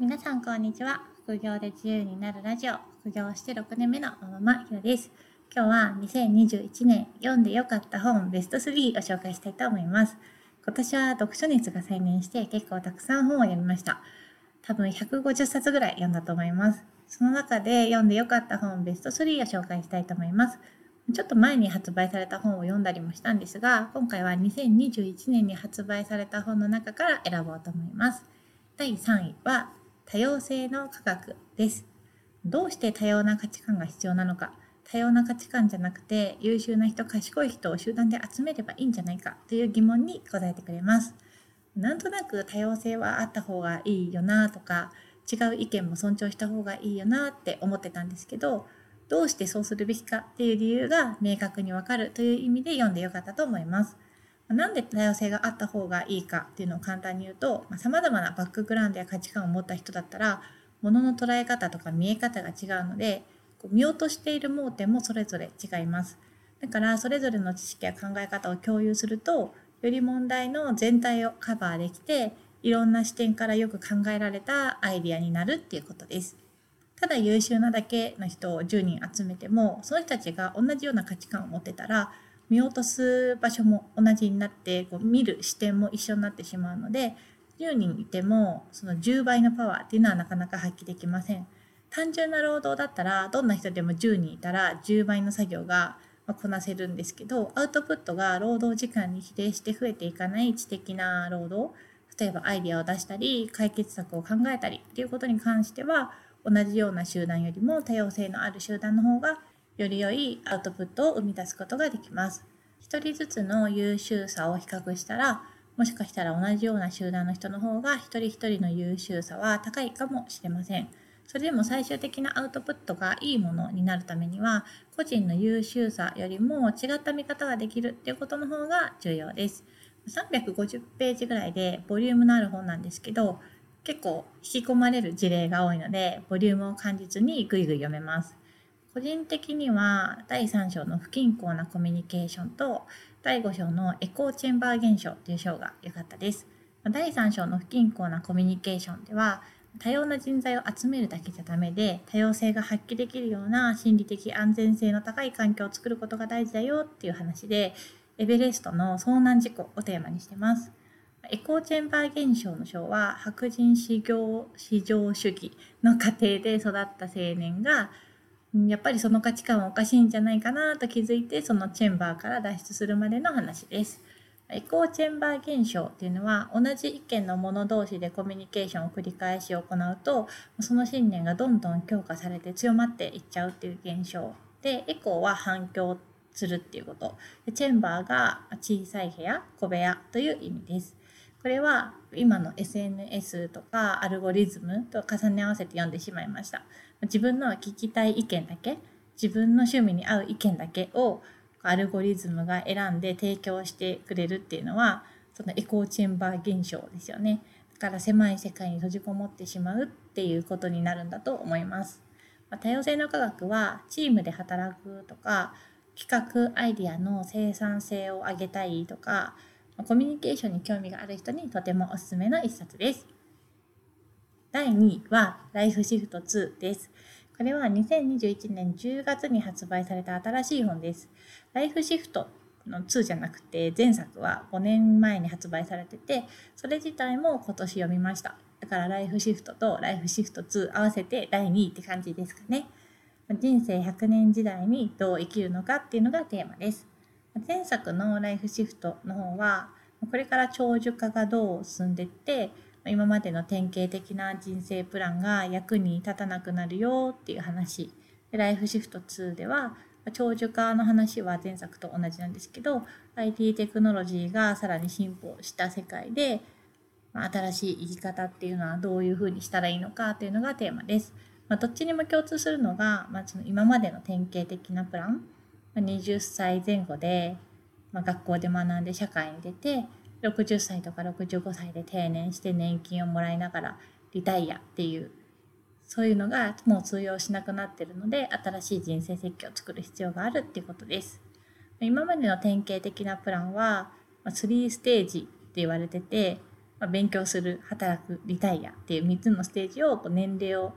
皆さんこんにちは。副業で自由になるラジオ。副業して6年目のママひろです。今日は2021年読んでよかった本ベスト3を紹介したいと思います。今年は読書熱が再燃して結構たくさん本を読みました。多分150冊ぐらい読んだと思います。その中で読んでよかった本ベスト3を紹介したいと思います。ちょっと前に発売された本を読んだりもしたんですが、今回は2021年に発売された本の中から選ぼうと思います。第3位は、多様性の科学です。どうして多様な価値観が必要なのか、多様な価値観じゃなくて、優秀な人、賢い人を集団で集めればいいんじゃないかという疑問に答えてくれます。なんとなく多様性はあった方がいいよなとか、違う意見も尊重した方がいいよなって思ってたんですけど、どうしてそうするべきかっていう理由が明確にわかるという意味で読んでよかったと思います。なんで多様性があった方がいいかっていうのを簡単に言うと、さまざ、まなバックグラウンドや価値観を持った人だったら、物の捉え方とか見え方が違うので、こう見落としている盲点もそれぞれ違います。だから、それぞれの知識や考え方を共有すると、より問題の全体をカバーできて、いろんな視点からよく考えられたアイディアになるっていうことです。ただ優秀なだけの人を10人集めてもその人たちが同じような価値観を持ってたら見落とす場所も同じになってこう見る視点も一緒になってしまうので10人いてもその10倍のパワーっていうのはなかなか発揮できません。単純な労働だったらどんな人でも10人いたら10倍の作業がこなせるんですけどアウトプットが労働時間に比例して増えていかない知的な労働例えばアイデアを出したり解決策を考えたりっていうことに関しては同じような集団よりも多様性のある集団の方がより良いアウトプットを生み出すことができます。一人ずつの優秀さを比較したら、もしかしたら同じような集団の人の方が一人一人の優秀さは高いかもしれません。それでも最終的なアウトプットがいいものになるためには、個人の優秀さよりも違った見方ができるっていうことの方が重要です。350ページぐらいでボリュームのある本なんですけど、結構引き込まれる事例が多いので、ボリュームを感じずにぐいぐい読めます。個人的には第3章の不均衡なコミュニケーションと第5章のエコーチェンバー現象という章が良かったです。第3章の不均衡なコミュニケーションでは多様な人材を集めるだけじゃダメで多様性が発揮できるような心理的安全性の高い環境を作ることが大事だよっていう話でエベレストの遭難事故をテーマにしてます。エコーチェンバー現象の章は白人至上至上主義の過程で育った青年がやっぱりその価値観はおかしいんじゃないかなと気づいてそのチェンバーから脱出するまでの話です。エコーチェンバー現象っていうのは同じ意見の者同士でコミュニケーションを繰り返し行うとその信念がどんどん強化されて強まっていっちゃうっていう現象でエコーは反響するっていうことでチェンバーが小さい部屋小部屋という意味です。これは今の SNS とかアルゴリズムと重ね合わせて読んでしまいました。自分の聞きたい意見だけ、自分の趣味に合う意見だけをアルゴリズムが選んで提供してくれるっていうのは、そのエコーチェンバー現象ですよね。だから狭い世界に閉じこもってしまうっていうことになるんだと思います。ま多様性の科学はチームで働くとか、企画アイデアの生産性を上げたいとか、コミュニケーションに興味がある人にとてもおすすめの一冊です。第2位はライフシフト2です。これは2021年10月に発売された新しい本です。ライフシフトの2じゃなくて前作は5年前に発売されててそれ自体も今年読みましただからライフシフトとライフシフト2合わせて第2位って感じですかね人生100年時代にどう生きるのかっていうのがテーマです前作のライフシフトの方はこれから長寿化がどう進んでって今までの典型的な人生プランが役に立たなくなるよっていう話ライフシフト2では長寿化の話は前作と同じなんですけど IT テクノロジーがさらに進歩した世界で新しい生き方っていうのはどういうふうにしたらいいのかっていうのがテーマです。まあ、どっちにも共通するのが、まあ、その今までの典型的なプラン20歳前後で、まあ、学校で学んで社会に出て60歳とか65歳で定年して年金をもらいながらリタイアっていうそういうのがもう通用しなくなってるので新しい人生設計を作る必要があるっていうことです。今までの典型的なプランは3ステージって言われてて、勉強する、働く、リタイアっていう3つのステージを年齢を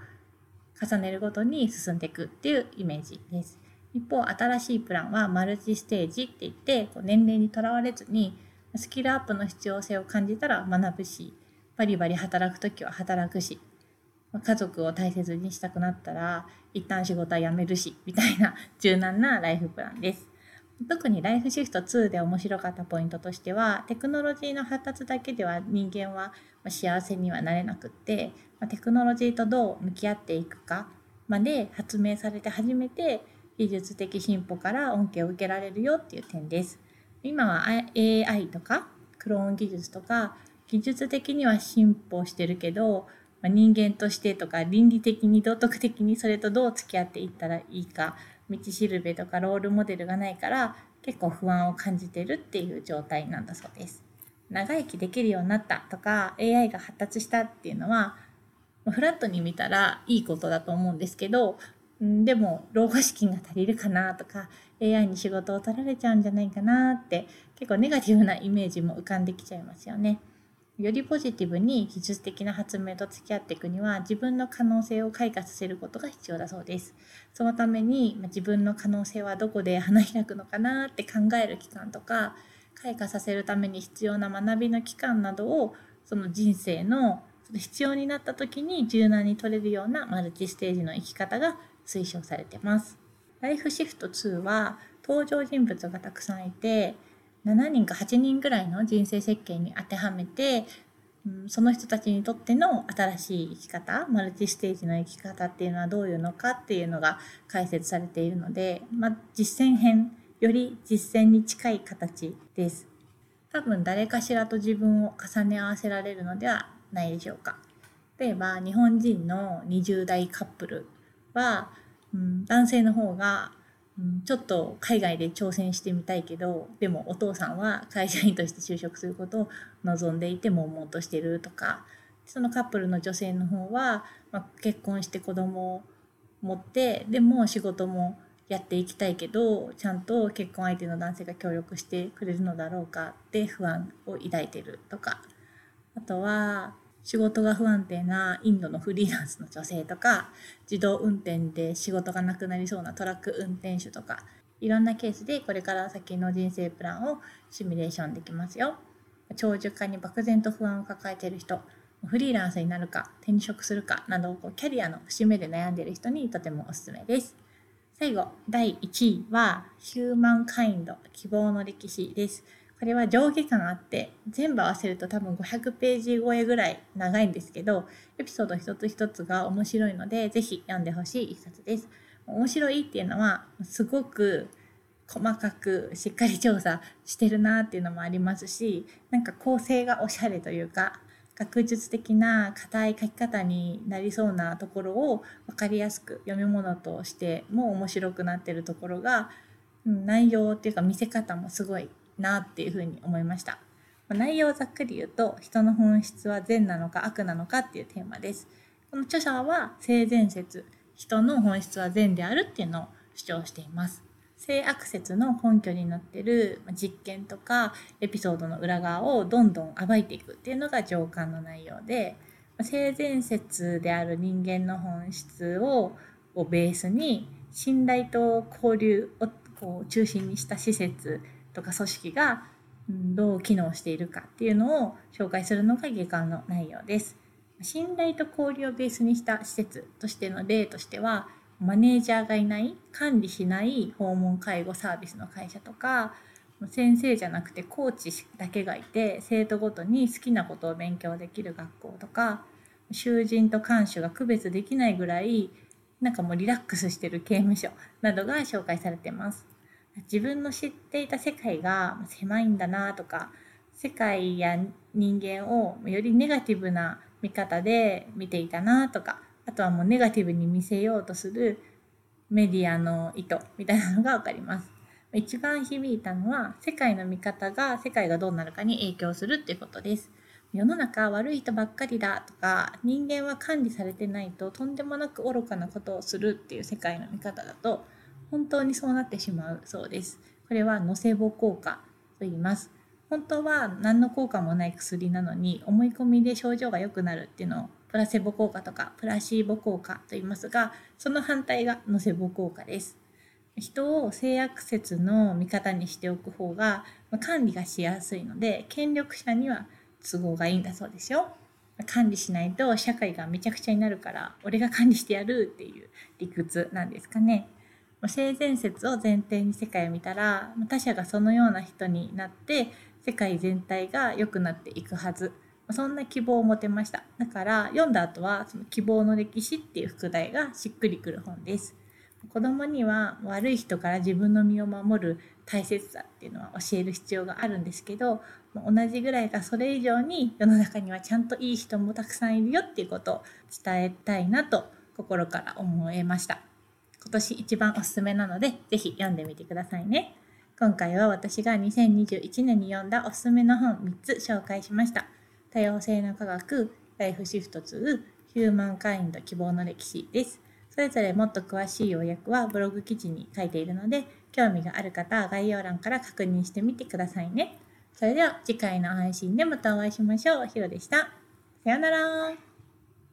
重ねるごとに進んでいくっていうイメージです。一方、新しいプランはマルチステージって言って、年齢にとらわれずに、スキルアップの必要性を感じたら学ぶし、バリバリ働くときは働くし、家族を大切にしたくなったら、一旦仕事は辞めるし、みたいな柔軟なライフプランです。特にライフシフト2で面白かったポイントとしては、テクノロジーの発達だけでは人間は幸せにはなれなくって、テクノロジーとどう向き合っていくかまで発明されて初めて技術的進歩から恩恵を受けられるよっていう点です。今は AI とかクローン技術とか技術的には進歩してるけど、まあ、人間としてとか倫理的に道徳的にそれとどう付き合っていったらいいか道しるべとかロールモデルがないから結構不安を感じてるっていう状態なんだそうです。長生きできるようになったとか AI が発達したっていうのはフラットに見たらいいことだと思うんですけどでも老後資金が足りるかなとか AI に仕事を取られちゃうんじゃないかなって結構ネガティブなイメージも浮かんできちゃいますよね。よりポジティブに技術的な発明と付き合っていくには自分の可能性を開花させることが必要だそうです。そのために自分の可能性はどこで花開くのかなって考える期間とか開花させるために必要な学びの期間などをその人生の必要になった時に柔軟に取れるようなマルチステージの生き方が推奨されてます。ライフシフト2は登場人物がたくさんいて7人か8人ぐらいの人生設計に当てはめて、うん、その人たちにとっての新しい生き方マルチステージの生き方っていうのはどういうのかっていうのが解説されているので、まあ、実践編より実践に近い形です。多分誰かしらと自分を重ね合わせられるのではないでしょうか。例えば日本人の20代カップルは、うん、男性の方が、うん、ちょっと海外で挑戦してみたいけどでもお父さんは会社員として就職することを望んでいて悶々としてるとかそのカップルの女性の方は、まあ、結婚して子供を持ってでも仕事もやっていきたいけどちゃんと結婚相手の男性が協力してくれるのだろうかって不安を抱いてるとか。あとは仕事が不安定なインドのフリーランスの女性とか自動運転で仕事がなくなりそうなトラック運転手とかいろんなケースでこれから先の人生プランをシミュレーションできますよ。長寿化に漠然と不安を抱えている人フリーランスになるか転職するかなどキャリアの節目で悩んでいる人にとてもおすすめです。最後第1位はヒューマンカインド希望の歴史です。これは上下感あって全部合わせると多分500ページ超えぐらい長いんですけどエピソード一つ一つが面白いのでぜひ読んでほしい一冊です。面白いっていうのはすごく細かくしっかり調査してるなっていうのもありますしなんか構成がおしゃれというか学術的な硬い書き方になりそうなところを分かりやすく読み物としても面白くなってるところが内容っていうか見せ方もすごいなっていうふうに思いました。内容をざっくり言うと人の本質は善なのか悪なのかっていうテーマです。この著者は性善説人の本質は善であるっていうのを主張しています。性悪説の根拠になっている実験とかエピソードの裏側をどんどん暴いていくっていうのが上巻の内容で性善説である人間の本質ををベースに信頼と交流をこう中心にした施設とか組織がどう機能しているかっていうのを紹介するのが下巻の内容です。信頼と交流をベースにした施設としての例としてはマネージャーがいない管理しない訪問介護サービスの会社とか先生じゃなくてコーチだけがいて生徒ごとに好きなことを勉強できる学校とか囚人と看守が区別できないぐらいなんかもうリラックスしてる刑務所などが紹介されてます。自分の知っていた世界が狭いんだなとか世界や人間をよりネガティブな見方で見ていたなとかあとはもうネガティブに見せようとするメディアの意図みたいなのが分かります。一番響いたのは世界の見方が世界がどうなるかに影響するっていうことです。世の中悪い人ばっかりだとか人間は管理されてないととんでもなく愚かなことをするっていう世界の見方だと本当にそうなってしまうそうです。これはノセボ効果と言います。本当は何の効果もない薬なのに思い込みで症状が良くなるっていうのをプラセボ効果とかプラシーボ効果と言いますがその反対がノセボ効果です人を性悪説の味方にしておく方が管理がしやすいので権力者には都合がいいんだそうですよ管理しないと社会がめちゃくちゃになるから俺が管理してやるっていう理屈なんですかね性善説を前提に世界を見たら他者がそのような人になって世界全体が良くなっていくはず。そんな希望を持てました。だから読んだ後はその希望の歴史っていう副題がしっくりくる本です。子供には悪い人から自分の身を守る大切さっていうのは教える必要があるんですけど同じぐらいかそれ以上に世の中にはちゃんといい人もたくさんいるよっていうことを伝えたいなと心から思いました。今年一番おすすめなので是非読んでみてくださいね今回は私が2021年に読んだおすすめの本3つ紹介しました多様性の科学ライフシフト2ヒューマンカインド希望の歴史ですそれぞれもっと詳しい要約はブログ記事に書いているので興味がある方は概要欄から確認してみてくださいね。それでは次回の配信でまたお会いしましょう。ひろでした。さようなら。